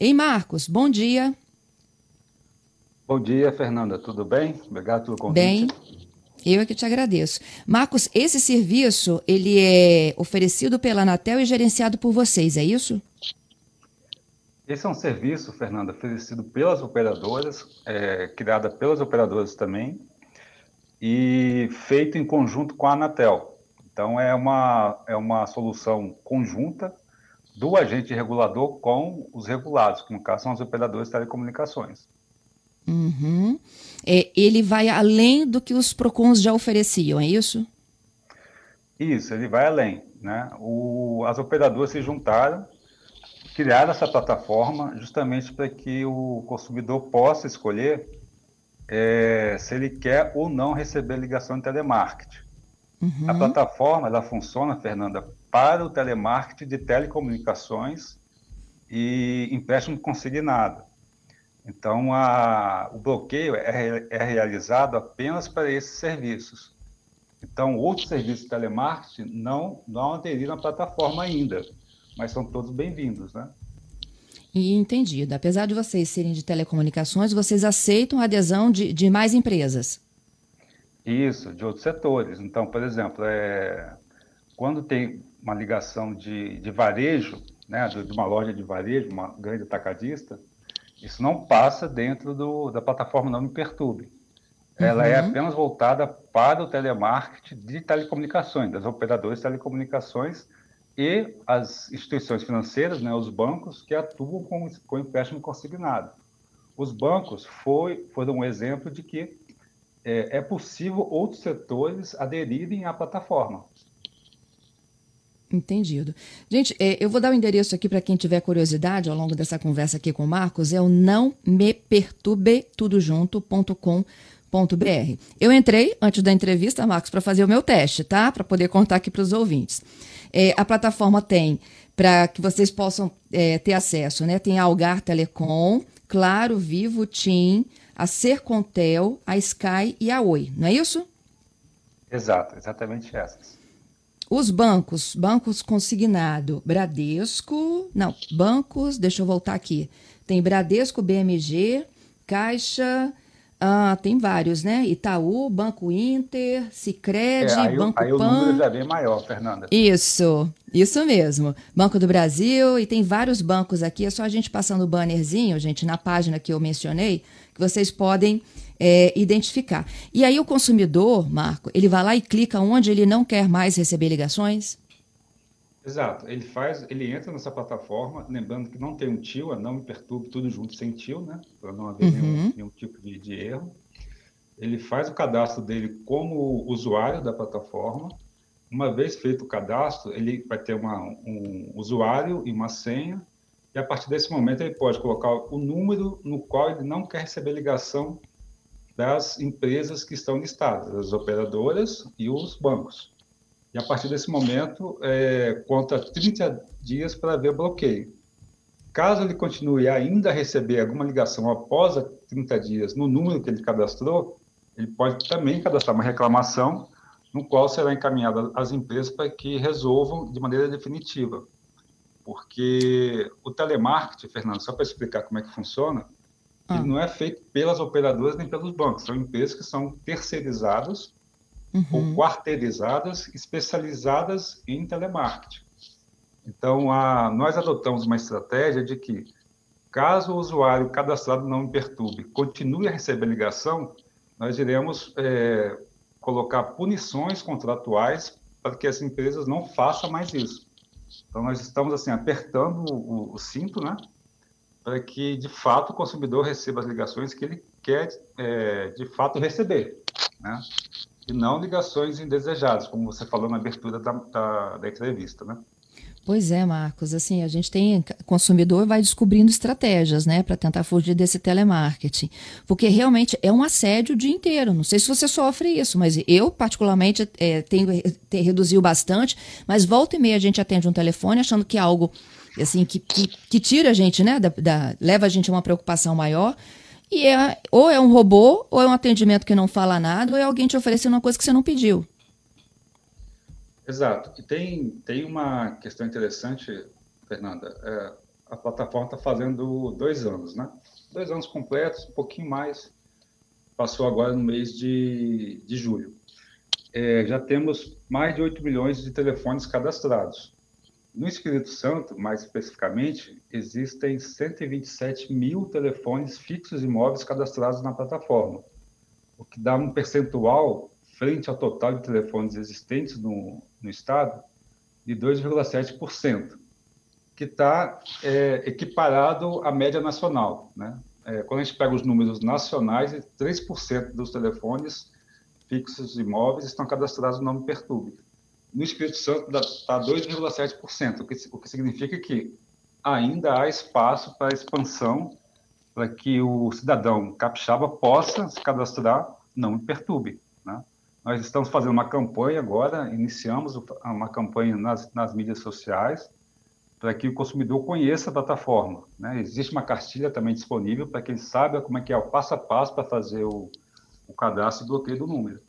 Ei, Marcos, bom dia. Bom dia, Fernanda. Tudo bem? Obrigado pelo convite. Bem, eu é que te agradeço. Marcos, esse serviço ele é oferecido pela Anatel e gerenciado por vocês, é isso? Esse é um serviço, Fernanda, oferecido pelas operadoras, é, criada pelas operadoras também, e feito em conjunto com a Anatel. Então, é uma, é uma solução conjunta do agente regulador com os regulados, que no caso são os operadores de telecomunicações. Uhum. É, ele vai além do que os PROCONs já ofereciam, é isso? Isso, ele vai além. Né? O, as operadoras se juntaram, criaram essa plataforma justamente para que o consumidor possa escolher é, se ele quer ou não receber ligação de telemarketing. Uhum. A plataforma ela funciona, Fernanda, para o telemarketing de telecomunicações e empréstimo consignado. Então, a, o bloqueio é, é, realizado apenas para esses serviços. Então, outros serviços de telemarketing não, não aderiram à plataforma ainda, mas são todos bem-vindos, né? E entendido. Apesar de vocês serem de telecomunicações, vocês aceitam a adesão de, de mais empresas? Isso, de outros setores. Então, por exemplo, é, quando tem uma ligação de, de varejo, né, de uma loja de varejo, uma grande atacadista, isso não passa dentro do, da plataforma Não Me Perturbe. Ela é uhum. é apenas voltada para o telemarketing de telecomunicações, das operadoras de telecomunicações e as instituições financeiras, né, os bancos, que atuam com, com empréstimo consignado. Os bancos foi, foram um exemplo de que é, é possível outros setores aderirem à plataforma. Entendido. Gente, é, eu vou dar o endereço aqui para quem tiver curiosidade ao longo dessa conversa aqui com o Marcos, é o não me perturbe tudo junto.com.br. Eu entrei antes da entrevista, Marcos, para fazer o meu teste, tá? Para poder contar aqui para os ouvintes. É, a plataforma tem para que vocês possam é, ter acesso, né? Tem a Algar Telecom, Claro, Vivo, TIM, a Sercontel, a Sky e a Oi, não é isso? Exato, exatamente essas. Os bancos, bancos consignado, Bradesco, não, bancos, deixa eu voltar aqui. Tem Bradesco, BMG, Caixa, ah, tem vários, né? Itaú, Banco Inter, Sicredi, é, Banco aí Pan. Aí o número já vem maior, Fernanda. Isso, isso mesmo. Banco do Brasil e tem vários bancos aqui. É só a gente passando o bannerzinho, gente, na página que eu mencionei, que vocês podem é, identificar. E aí o consumidor, Marco, ele vai lá e clica onde ele não quer mais receber ligações? Exato. Ele faz, ele entra nessa plataforma, lembrando que não tem um tio, não me perturbe tudo junto sem tio, né? Para não haver uhum. nenhum, nenhum, tipo de, de erro. Ele faz o cadastro dele como usuário da plataforma. Uma vez feito o cadastro, ele vai ter uma, um usuário e uma senha, e a partir desse momento ele pode colocar o número no qual ele não quer receber ligação das empresas que estão listadas, as operadoras e os bancos. E a partir desse momento, é, conta 30 dias para haver bloqueio. Caso ele continue ainda a receber alguma ligação após 30 dias no número que ele cadastrou, ele pode também cadastrar uma reclamação, no qual será encaminhada às empresas para que resolvam de maneira definitiva. Porque o telemarketing, Fernando, só para explicar como é que funciona, ah. Ele não é feito pelas operadoras nem pelos bancos. São empresas que são terceirizadas uhum. ou quarteirizadas, especializadas em telemarketing. Então, a, nós adotamos uma estratégia de que, caso o usuário cadastrado não me perturbe, continue a receber ligação, nós iremos é, colocar punições contratuais para que as empresas não façam mais isso. Então, nós estamos assim apertando o, o cinto, né? para que, de fato, o consumidor receba as ligações que ele quer, é, de fato, receber, né? E não ligações indesejadas, como você falou na abertura da, da, da entrevista, né? Pois é, Marcos. Assim, a gente tem consumidor vai descobrindo estratégias, né, para tentar fugir desse telemarketing, porque realmente é um assédio o dia inteiro. Não sei se você sofre isso, mas eu particularmente é, tenho, tenho reduziu bastante. Mas volta e meia a gente atende um telefone achando que é algo assim, que, que, que tira a gente, né? Da, da, leva a gente a uma preocupação maior. E é, ou é um robô, ou é um atendimento que não fala nada, ou é alguém te oferecendo uma coisa que você não pediu. Exato. E tem, tem uma questão interessante, Fernanda. É, a plataforma está fazendo dois anos, né? Dois anos completos, um pouquinho mais. Passou agora no mês de, de julho. É, já temos mais de 8 milhões de telefones cadastrados. No Espírito Santo, mais especificamente, existem 127 mil telefones fixos e móveis cadastrados na plataforma, o que dá um percentual, frente ao total de telefones existentes no, no estado, de 2,7%, que está é, equiparado à média nacional. Né? É, quando a gente pega os números nacionais, 3% dos telefones fixos e móveis estão cadastrados no nome Perturbe no Espírito Santo está 2,7%, o que, significa que ainda há espaço para expansão para que o cidadão capixaba possa se cadastrar, não me perturbe. Né? Nós estamos fazendo uma campanha agora, iniciamos uma campanha nas, nas mídias sociais para que o consumidor conheça a plataforma. Né? Existe uma cartilha também disponível para que ele saiba como é que é o passo a passo para fazer o, o cadastro e bloqueio do número.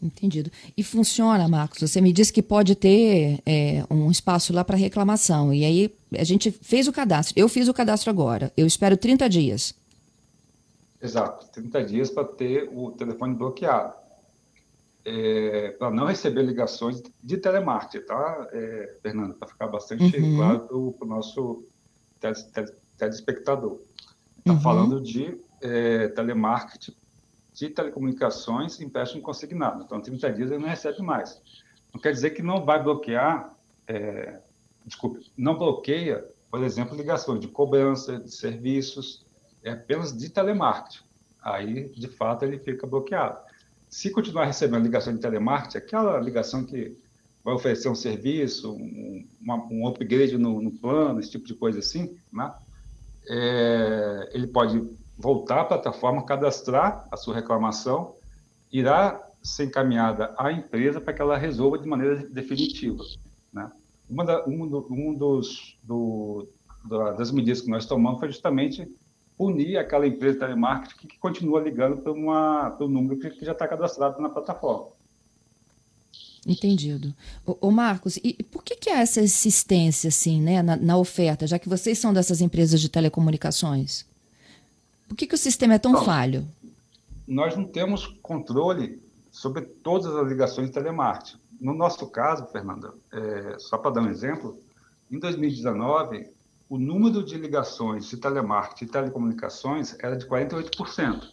Entendido. E funciona, Marcos? Você me disse que pode ter é, um espaço lá para reclamação. E aí a gente fez o cadastro. Eu fiz o cadastro agora. Eu espero 30 dias. Exato, 30 dias para ter o telefone bloqueado. É, para não receber ligações de telemarketing, tá, é, Fernando? Para ficar bastante uhum. claro para o nosso telespectador. Está uhum. falando de é, telemarketing de telecomunicações empréstimo consignado. Então, 30 dias ele não recebe mais. Não quer dizer que não vai bloquear, é, desculpe, não bloqueia, por exemplo, ligações de cobrança, de serviços, é apenas de telemarketing. Aí, de fato, ele fica bloqueado. Se continuar recebendo ligação de telemarketing, aquela ligação que vai oferecer um serviço, um, um upgrade no, no, plano, esse tipo de coisa assim, né? É, ele pode voltar à plataforma, cadastrar a sua reclamação, irá ser encaminhada à empresa para que ela resolva de maneira definitiva. Né? Uma da, um, do, um dos do, das medidas que nós tomamos foi justamente punir aquela empresa de telemarketing que, continua ligando para, uma, para um número que, já está cadastrado na plataforma. Entendido. O, Marcos, e por que, que há essa insistência assim, né, na, na, oferta, já que vocês são dessas empresas de telecomunicações? Por que, que o sistema é tão Bom, falho? Nós não temos controle sobre todas as ligações de telemarketing. No nosso caso, Fernanda, é, só para dar um exemplo, em 2019, o número de ligações de telemarketing e telecomunicações era de 48%.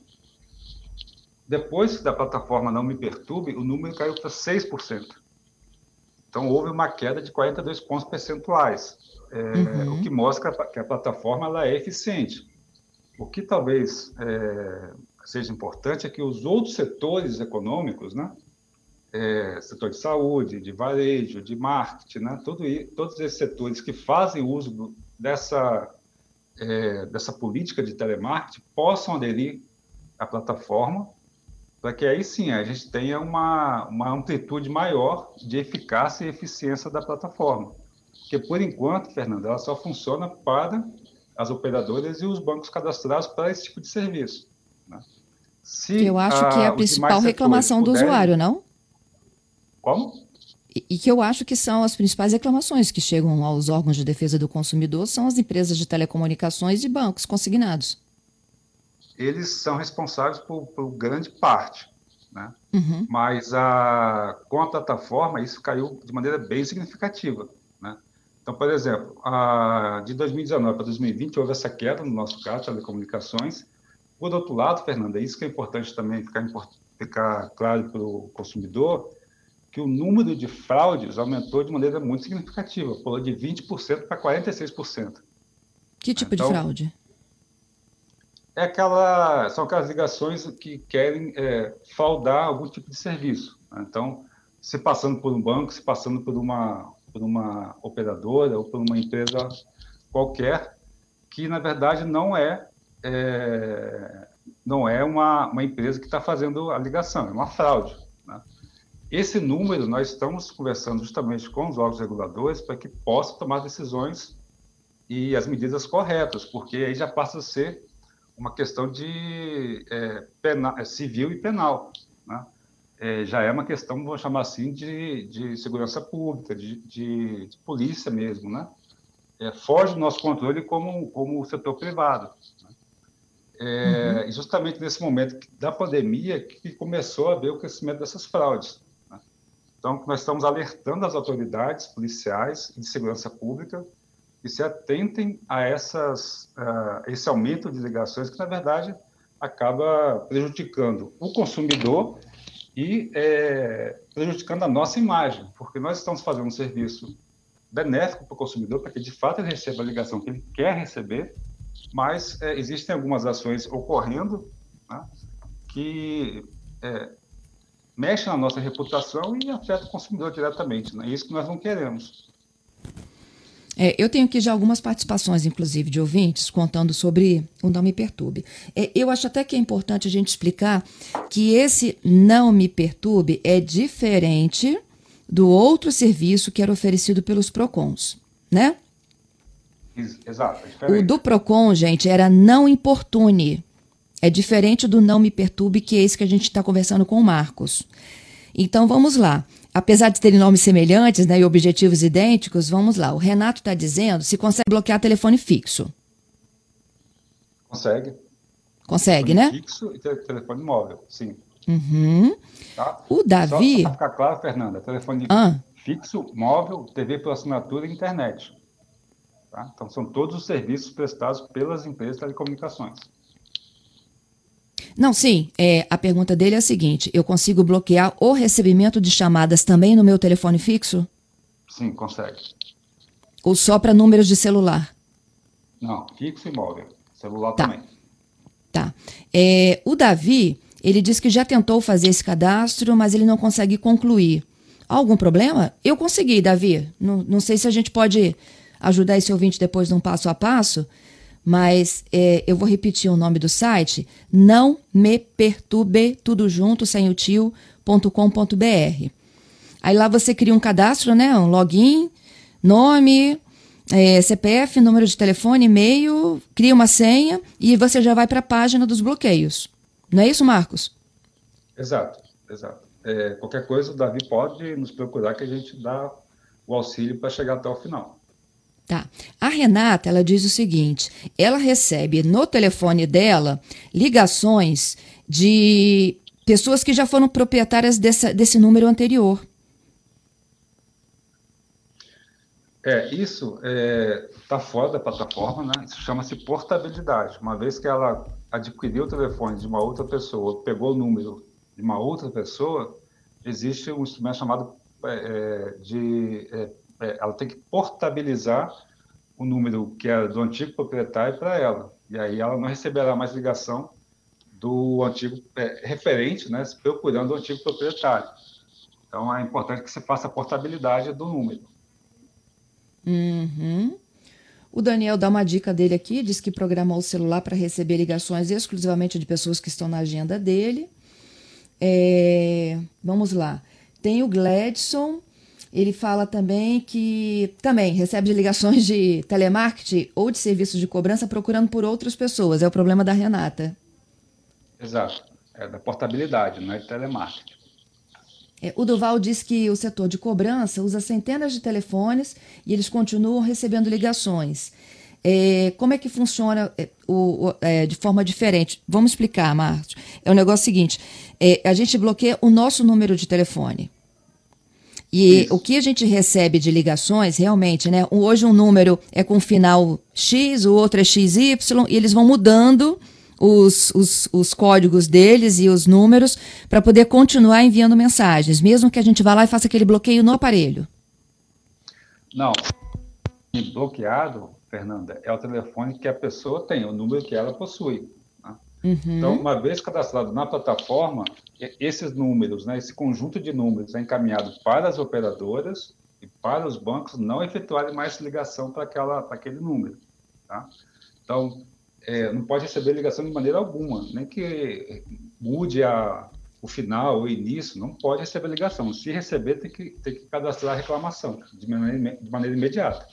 Depois da plataforma Não Me Perturbe, o número caiu para 6%. Então, houve uma queda de 42 pontos percentuais, é, uhum. o que mostra que a plataforma ela é eficiente. O que talvez é, seja importante é que os outros setores econômicos, né, é, setor de saúde, de varejo, de marketing, né, tudo, todos esses setores que fazem uso dessa, é, dessa política de telemarketing possam aderir à plataforma, para que aí sim a gente tenha uma, uma amplitude maior de eficácia e eficiência da plataforma. Porque, por enquanto, Fernando, ela só funciona para as operadoras e os bancos cadastrados para esse tipo de serviço. Né? Se, eu acho que é a principal reclamação do puderem... usuário, não? Como? E, e que eu acho que são as principais reclamações que chegam aos órgãos de defesa do consumidor são as empresas de telecomunicações e bancos consignados. Eles são responsáveis por, por grande parte, né? Uhum. Mas a, com a plataforma isso caiu de maneira bem significativa. Então, por exemplo, a, de 2019 para 2020 houve essa queda no nosso caso, telecomunicações. Por outro lado, Fernanda, isso que é importante também ficar, ficar claro para o consumidor, que o número de fraudes aumentou de maneira muito significativa, pulou de 20% para 46%. Que tipo então, de fraude? É aquela, são aquelas ligações que querem é, fraudar algum tipo de serviço. Né? Então, se passando por um banco, se passando por uma por uma operadora ou por uma empresa qualquer, que na verdade não é, é não é uma, uma empresa que está fazendo a ligação, é uma fraude. Né? Esse número nós estamos conversando justamente com os órgãos reguladores para que possam tomar decisões e as medidas corretas, porque aí já passa a ser uma questão de é, penal, é, civil e penal. Né? É, já é uma questão, vou chamar assim, de, de segurança pública, de, de, de polícia mesmo, né? é, foge do nosso controle como, como o setor privado. Né? É, uhum. Justamente nesse momento da pandemia que começou a ver o crescimento dessas fraudes. Né? Então, nós estamos alertando as autoridades policiais e de segurança pública que se atentem a essas, uh, esse aumento de ligações que, na verdade, acaba prejudicando o consumidor e é, prejudicando a nossa imagem, porque nós estamos fazendo um serviço benéfico para o consumidor, para que de fato ele receba a ligação que ele quer receber, mas é, existem algumas ações ocorrendo né, que é, mexem na nossa reputação e afetam o consumidor diretamente. Né? É isso que nós não queremos. É, eu tenho aqui já algumas participações, inclusive, de ouvintes contando sobre o Não Me Perturbe. É, eu acho até que é importante a gente explicar que esse Não Me Perturbe é diferente do outro serviço que era oferecido pelos PROCONs, né? Exato. É o do PROCON, gente, era Não Importune. É diferente do Não Me Perturbe, que é esse que a gente está conversando com o Marcos. Então, vamos lá apesar de terem nomes semelhantes né, e objetivos idênticos, vamos lá. O Renato está dizendo se consegue bloquear telefone fixo. Consegue. Consegue, telefone né? Fixo e telefone móvel, sim. Uhum. Tá? O Davi. Só para ficar claro, Fernanda, telefone ah. fixo, móvel, TV por assinatura e internet. Tá? Então, são todos os serviços prestados pelas empresas de telecomunicações. Não, sim. É, a pergunta dele é a seguinte: eu consigo bloquear o recebimento de chamadas também no meu telefone fixo? Sim, consegue. Ou só para números de celular? Não, fixo e móvel. Celular tá. também. Tá. É, o Davi, ele disse que já tentou fazer esse cadastro, mas ele não consegue concluir. Algum problema? Eu consegui, Davi. Não, não sei se a gente pode ajudar esse ouvinte depois num passo a passo mas é, eu vou repetir o nome do site, não me perturbe, tudo junto, sem o tio.com.br. Aí lá você cria um cadastro, né? Um login, nome, é, CPF, número de telefone, e-mail, cria uma senha e você já vai para a página dos bloqueios. Não é isso, Marcos? Exato, exato. É, qualquer coisa, o Davi pode nos procurar que a gente dá o auxílio para chegar até o final. Tá. A Renata, ela diz o seguinte: ela recebe no telefone dela ligações de pessoas que já foram proprietárias dessa, desse número anterior. É, isso está é, tá fora da plataforma, né? Isso chama-se portabilidade. Uma vez que ela adquiriu o telefone de uma outra pessoa, pegou o número de uma outra pessoa, existe um instrumento chamado é, é de é, é, ela tem que portabilizar o número que é do antigo proprietário para ela. E aí ela não receberá mais ligação do antigo é, referente, né, procurando o antigo proprietário. Então é importante que você faça a portabilidade do número. Uhum. O Daniel dá uma dica dele aqui, diz que programou o celular para receber ligações exclusivamente de pessoas que estão na agenda dele. É, vamos lá. Tem o Gladson, ele fala também que também recebe ligações de telemarketing ou de serviços de cobrança procurando por outras pessoas. É o problema da Renata. Exato. É da portabilidade, não é de telemarketing. É, o Duval diz que o setor de cobrança usa centenas de telefones e eles continuam recebendo ligações. É, como é que funciona é, o, o, é, de forma diferente? Vamos explicar, Márcio. É o negócio seguinte: a gente bloqueia o nosso número de telefone. E Isso. o que a gente recebe de ligações, realmente, né? Hoje um número é com final X, o outro é XY, e eles vão mudando os, os, os códigos deles e os números para poder continuar enviando mensagens, mesmo que a gente vá lá e faça aquele bloqueio no aparelho. Não. Bloqueado, Fernanda, é o telefone que a pessoa tem, o número que ela possui. Uhum. Então, uma vez cadastrado na plataforma, esses números, né, esse conjunto de números é encaminhado para as operadoras e para os bancos não efetuarem mais ligação para aquele número. Tá? Então, é, não pode receber ligação de maneira alguma, nem que mude a, o final, o início, não pode receber ligação. Se receber, tem que, tem que cadastrar a reclamação de maneira, de maneira imediata.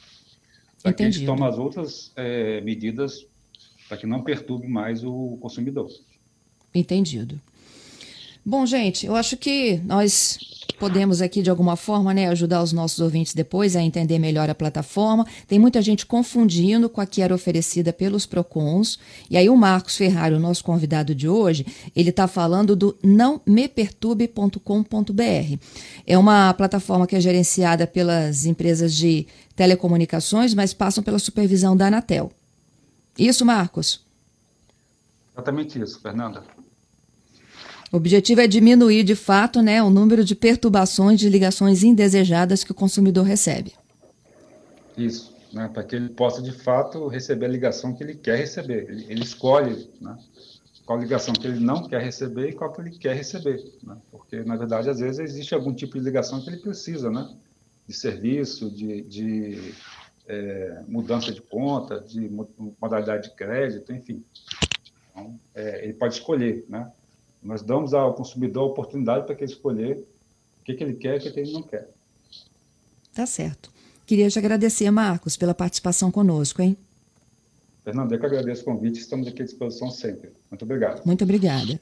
Que a gente tome as outras é, medidas para que não perturbe mais o consumidor. Entendido. Bom, gente, eu acho que nós podemos aqui de alguma forma né, ajudar os nossos ouvintes depois a entender melhor a plataforma. Tem muita gente confundindo com a que era oferecida pelos PROCONs. E aí o Marcos Ferrari, o nosso convidado de hoje, ele está falando do nãomeperturbe.com.br. É uma plataforma que é gerenciada pelas empresas de telecomunicações, mas passam pela supervisão da Anatel. Isso, Marcos? Exatamente isso, Fernanda. O objetivo é diminuir, de fato, né, o número de perturbações de ligações indesejadas que o consumidor recebe. Isso, né, para que ele possa, de fato, receber a ligação que ele quer receber. Ele, ele escolhe né, qual ligação que ele não quer receber e qual que ele quer receber. Né, porque, na verdade, às vezes existe algum tipo de ligação que ele precisa, né, de serviço, de, de é, mudança de conta, de modalidade de crédito, enfim. Então, é, ele pode escolher, né? Nós damos ao consumidor a oportunidade para que ele escolher o que, que ele quer e o que, que ele não quer. Tá certo. Queria te agradecer, Marcos, pela participação conosco, hein? Fernando, eu que agradeço o convite, estamos aqui à disposição sempre. Muito obrigado. Muito obrigada.